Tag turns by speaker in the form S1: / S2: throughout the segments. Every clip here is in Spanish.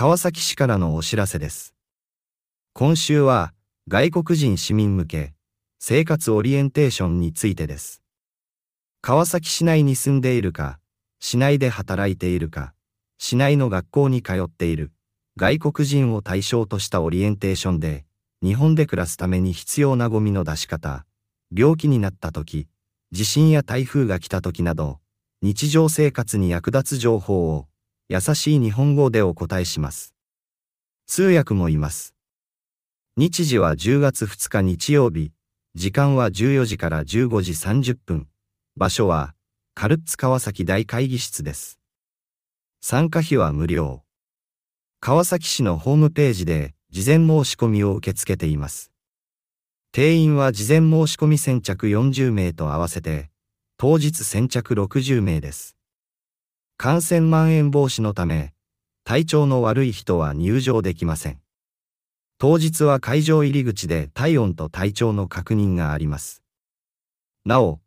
S1: 川崎市からのお知らせです。今週は外国人市民向け生活オリエンテーションについてです。川崎市内に住んでいるか、市内で働いているか、市内の学校に通っている外国人を対象としたオリエンテーションで、日本で暮らすために必要なゴミの出し方、病気になった時、地震や台風が来た時など、日常生活に役立つ情報を優しい日本語でお答えします。通訳もいます。日時は10月2日日曜日、時間は14時から15時30分。場所は、カルッツ川崎大会議室です。参加費は無料。川崎市のホームページで事前申し込みを受け付けています。定員は事前申し込み先着40名と合わせて、当日先着60名です。感染蔓延防止のため、体調の悪い人は入場できません。当日は会場入り口で体温と体調の確認があります。なお、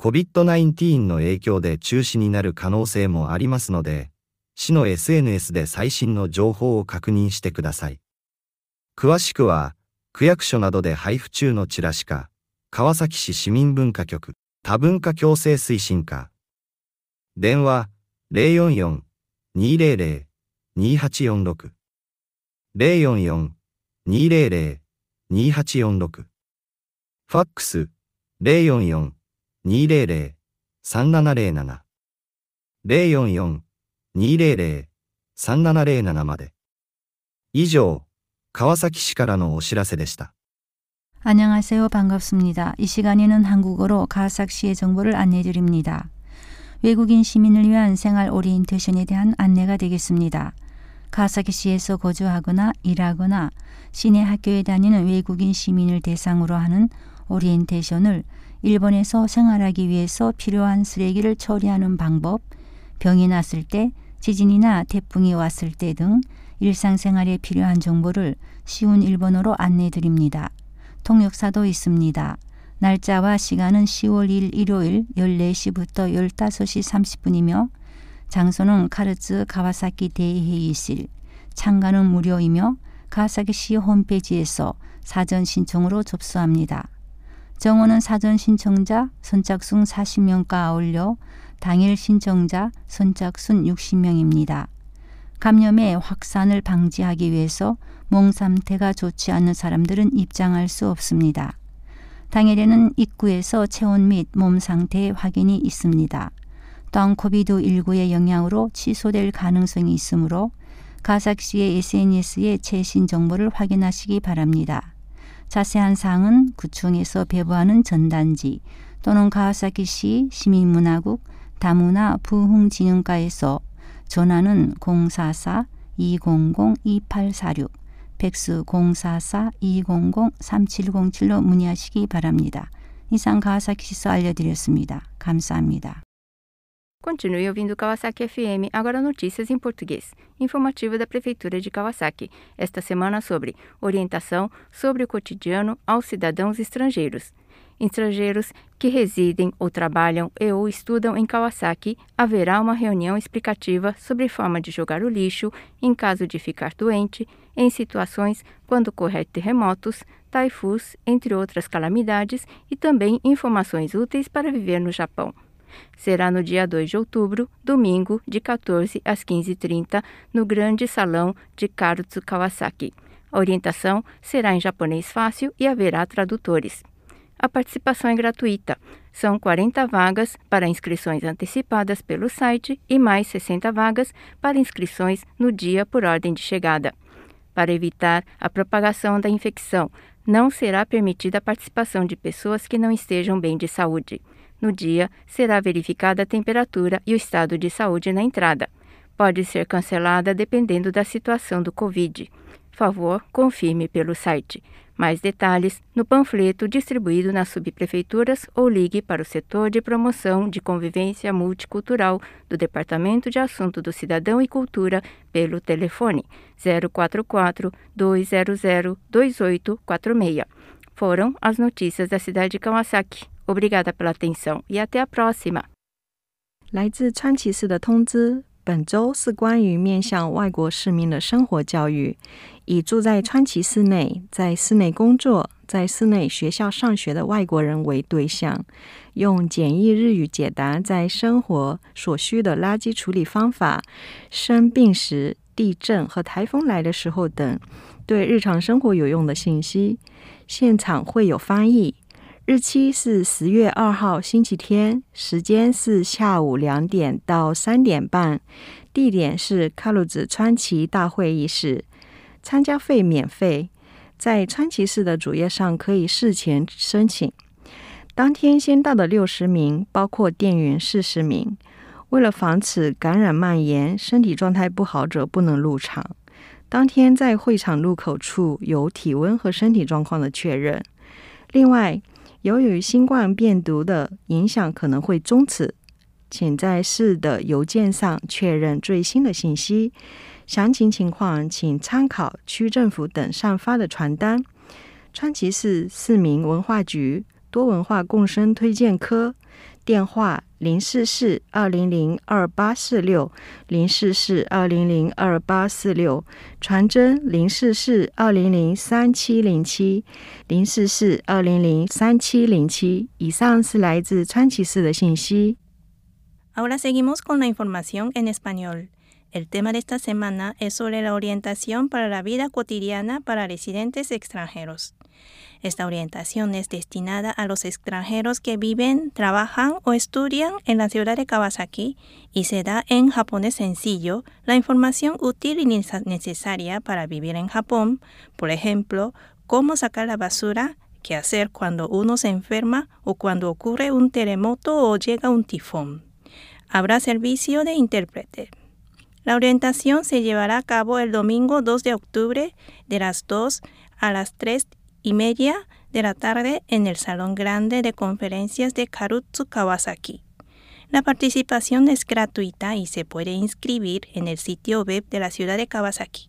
S1: COVID-19 の影響で中止になる可能性もありますので、市の SNS で最新の情報を確認してください。詳しくは、区役所などで配布中のチラシか、川崎市市民文化局、多文化共生推進課。電話、044-200-2846。044 200-2846ファックス044-200-3707 044-200-3707まで以上川崎市からのお知らせでした。
S2: 안녕하세요. 반갑습니다. 이 시간에는 한국어로 가삭시의 정보를 안내 드립니다. 외국인 시민을 위한 생활 오리엔테이션에 대한 안내가 되겠습니다. 가사키시에서 거주하거나 일하거나 시내 학교에 다니는 외국인 시민을 대상으로 하는 오리엔테이션을 일본에서 생활하기 위해서 필요한 쓰레기를 처리하는 방법, 병이 났을 때, 지진이나 태풍이 왔을 때 등 일상생활에 필요한 정보를 쉬운 일본어로 안내 드립니다. 통역사도 있습니다. 날짜와 시간은 10월 1일 일요일 14시부터 15시 30분이며 장소는 카르츠 가와사키 대회의실, 참가는 무료이며 가와사키시 홈페이지에서 사전 신청으로 접수합니다. 정원은 사전 신청자 선착순 40명과 아울려 당일 신청자 선착순 60명입니다. 감염의 확산을 방지하기 위해서 몸 상태가 좋지 않은 사람들은 입장할 수 없습니다. 당일에는 입구에서 체온 및 몸 상태 확인이 있습니다. 또한 코비드19의 영향으로 취소될 가능성이 있으므로 가삭시의 SNS에 최신 정보를 확인하시기 바랍니다. 자세한 사항은 구청에서 배부하는 전단지 또는 가와사키시 시민문화국 다문화 부흥진흥과에서 전화는 044-200-2846 팩스 044-200-3707로 문의하시기 바랍니다. 이상 가와사키시서 알려드렸습니다. 감사합니다.
S3: Continue ouvindo Kawasaki FM, agora notícias em português. Informativa da Prefeitura de Kawasaki, esta semana sobre orientação sobre o cotidiano aos cidadãos estrangeiros. Estrangeiros que residem ou trabalham e ou estudam em Kawasaki, haverá uma reunião explicativa sobre forma de jogar o lixo em caso de ficar doente, em situações quando ocorrer terremotos, taifuns, entre outras calamidades, e também informações úteis para viver no Japão. Será no dia 2 de outubro, domingo, de 14 às 15h30, no Grande Salão de Karutsu Kawasaki. A orientação será em japonês fácil e haverá tradutores. A participação é gratuita. São 40 vagas para inscrições antecipadas pelo site e mais 60 vagas para inscrições no dia por ordem de chegada. Para evitar a propagação da infecção, não será permitida a participação de pessoas que não estejam bem de saúde. No dia, será verificada a temperatura e o estado de saúde na entrada. Pode ser cancelada dependendo da situação do Covid Favor, confirme pelo site. Mais detalhes no panfleto distribuído nas subprefeituras ou ligue para o setor de promoção de convivência multicultural do Departamento de Assunto do Cidadão e Cultura pelo telefone 044 200 2846. Foram as notícias da cidade de Kawasaki. Obrigada pela atenção e até a próxima.
S4: 来自川崎市的通知。 本周是关于面向外国市民的生活教育，以住在川崎市内、在室内工作、在室内学校上学的外国人为对象，用简易日语解答在生活所需的垃圾处理方法、生病时、地震和台风来的时候等对日常生活有用的信息。现场会有翻译。日期是十月二号星期天，时间是下午两点到三点半，地点是卡鲁子川崎大会议室，参加费免费，在川崎市的主页上可以事前申请。当天先到的六十名，包括店员四十名。为了防止感染蔓延，身体状态不好者不能入场。当天在会场入口处有体温和身体状况的确认。另外，由于新冠病毒的影响可能会终止，请在市的邮件上确认最新的信息。详情情况请参考区政府等散发的传单。川崎市市民文化局多文化共生推荐科。电话零四四二零零二八四六零四四二零零二八四六，传真零四四二零零三七零七零四四二零零三七零七。以上是来自川崎市的信息。
S5: Ahora seguimos con la información en español. El tema de esta semana es sobre la orientación para la vida cotidiana para residentes extranjeros. Esta orientación es destinada a los extranjeros que viven, trabajan o estudian en la ciudad de Kawasaki y se da en japonés sencillo la información útil y necesaria para vivir en Japón, por ejemplo, cómo sacar la basura, qué hacer cuando uno se enferma o cuando ocurre un terremoto o llega un tifón. Habrá servicio de intérprete. La orientación se llevará a cabo el domingo 2 de octubre de las 2 a las 3 y media de la tarde en el Salón Grande de Conferencias de Karutsu Kawasaki. La participación es gratuita y se puede inscribir en el sitio web de la ciudad de Kawasaki.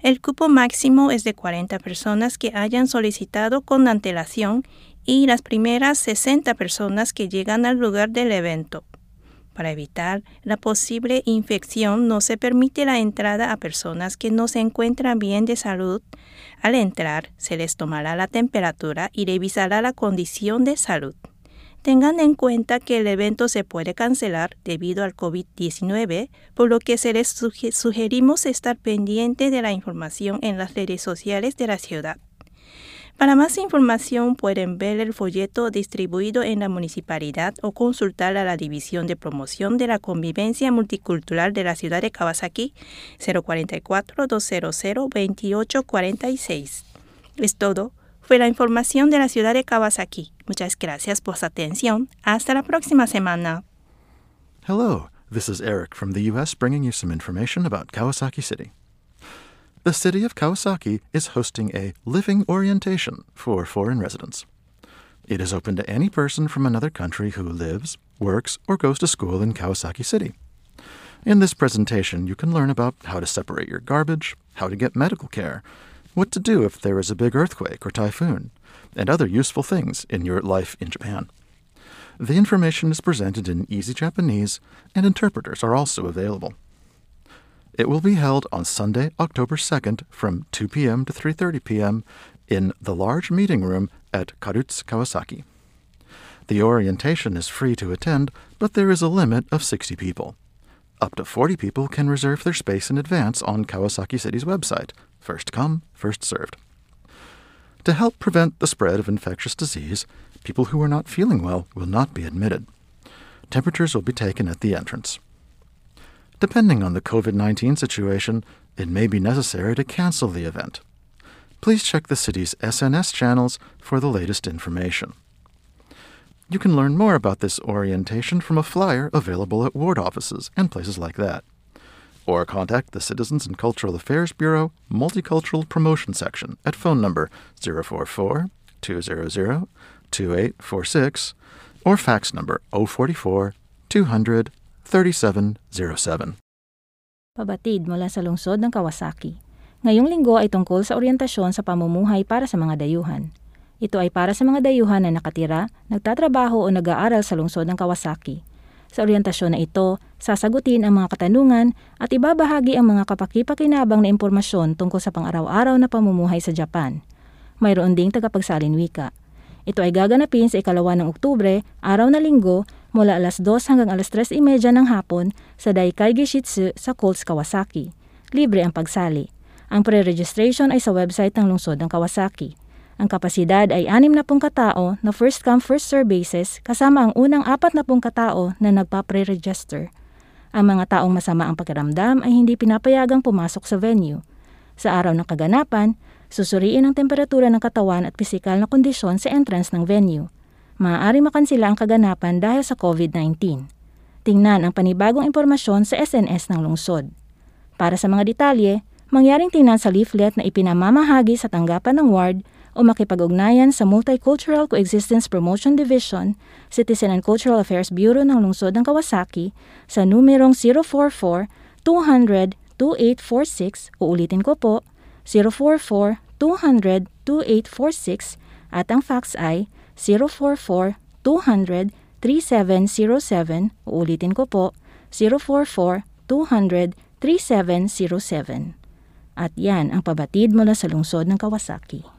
S5: El cupo máximo es de 40 personas que hayan solicitado con antelación y las primeras 60 personas que llegan al lugar del evento. Para evitar la posible infección no se permite la entrada a personas que no se encuentran bien de salud. Al entrar se les tomará la temperatura y revisará la condición de salud. Tengan en cuenta que el evento se puede cancelar debido al COVID-19, por lo que se les sugerimos estar pendiente de la información en las redes sociales de la ciudad. Para más información pueden ver el folleto distribuido en la municipalidad o consultar a la División de Promoción de la Convivencia Multicultural de la ciudad de Kawasaki 044-200-2846. Es todo. Fue la información de la ciudad de Kawasaki. Muchas gracias por su atención. Hasta la próxima semana.
S6: Hello, this is Eric from the U.S. bringing you some information about Kawasaki City. The city of Kawasaki is hosting a living orientation for foreign residents. It is open to any person from another country who lives, works, or goes to school in Kawasaki City. In this presentation, you can learn about how to separate your garbage, how to get medical care, what to do if there is a big earthquake or typhoon, and other useful things in your life in Japan. The information is presented in easy Japanese, and interpreters are also available. It will be held on Sunday, October 2nd from 2 p.m. to 3:30 p.m. in the large meeting room at Karutsu Kawasaki. The orientation is free to attend, but there is a limit of 60 people. Up to 40 people can reserve their space in advance on Kawasaki City's website. First come, first served. To help prevent the spread of infectious disease, people who are not feeling well will not be admitted. Temperatures will be taken at the entrance. Depending on the COVID 19 situation, it may be necessary to cancel the event. Please check the city's SNS channels for the latest information. You can learn more about this orientation from a flyer available at ward offices and places like that. Or contact the Citizens and Cultural Affairs Bureau Multicultural Promotion Section at phone number 044 200 2846 or fax number 044 200 3707.
S7: Pabatid mula sa lungsod ng Kawasaki. Ngayong linggo ay tungkol sa orientasyon sa pamumuhay para sa mga dayuhan. Ito ay para sa mga dayuhan na nakatira, nagtatrabaho o nag-aaral sa lungsod ng Kawasaki. Sa orientasyon na ito, sasagutin ang mga katanungan at ibabahagi ang mga kapakipakinabang na impormasyon tungkol sa pang-araw-araw na pamumuhay sa Japan. Mayroon ding tagapagsalin wika. Ito ay gaganapin sa ikalawa ng Oktubre, araw na linggo, mula alas 2 hanggang alas 3.30 ng hapon sa Daikai Gishitsu sa Colts, Kawasaki. Libre ang pagsali. Ang pre-registration ay sa website ng lungsod ng Kawasaki. Ang kapasidad ay 60 katao na first come first serve basis kasama ang unang 40 katao na nagpa-pre-register. Ang mga taong masama ang pakiramdam ay hindi pinapayagang pumasok sa venue. Sa araw ng kaganapan, susuriin ang temperatura ng katawan at pisikal na kondisyon sa entrance ng venue. Maaari makansila ang kaganapan dahil sa COVID-19. Tingnan ang panibagong impormasyon sa SNS ng lungsod. Para sa mga detalye, mangyaring tingnan sa leaflet na ipinamamahagi sa tanggapan ng ward o makipag-ugnayan sa Multicultural Coexistence Promotion Division, Citizen and Cultural Affairs Bureau ng Lungsod ng Kawasaki sa numerong 044-200-2846 uulitin ko po, 044-200-2846 at ang fax ay 044-200-3707 uulitin ko po, 044-200-3707. At yan ang pabatid mula sa lungsod ng Kawasaki.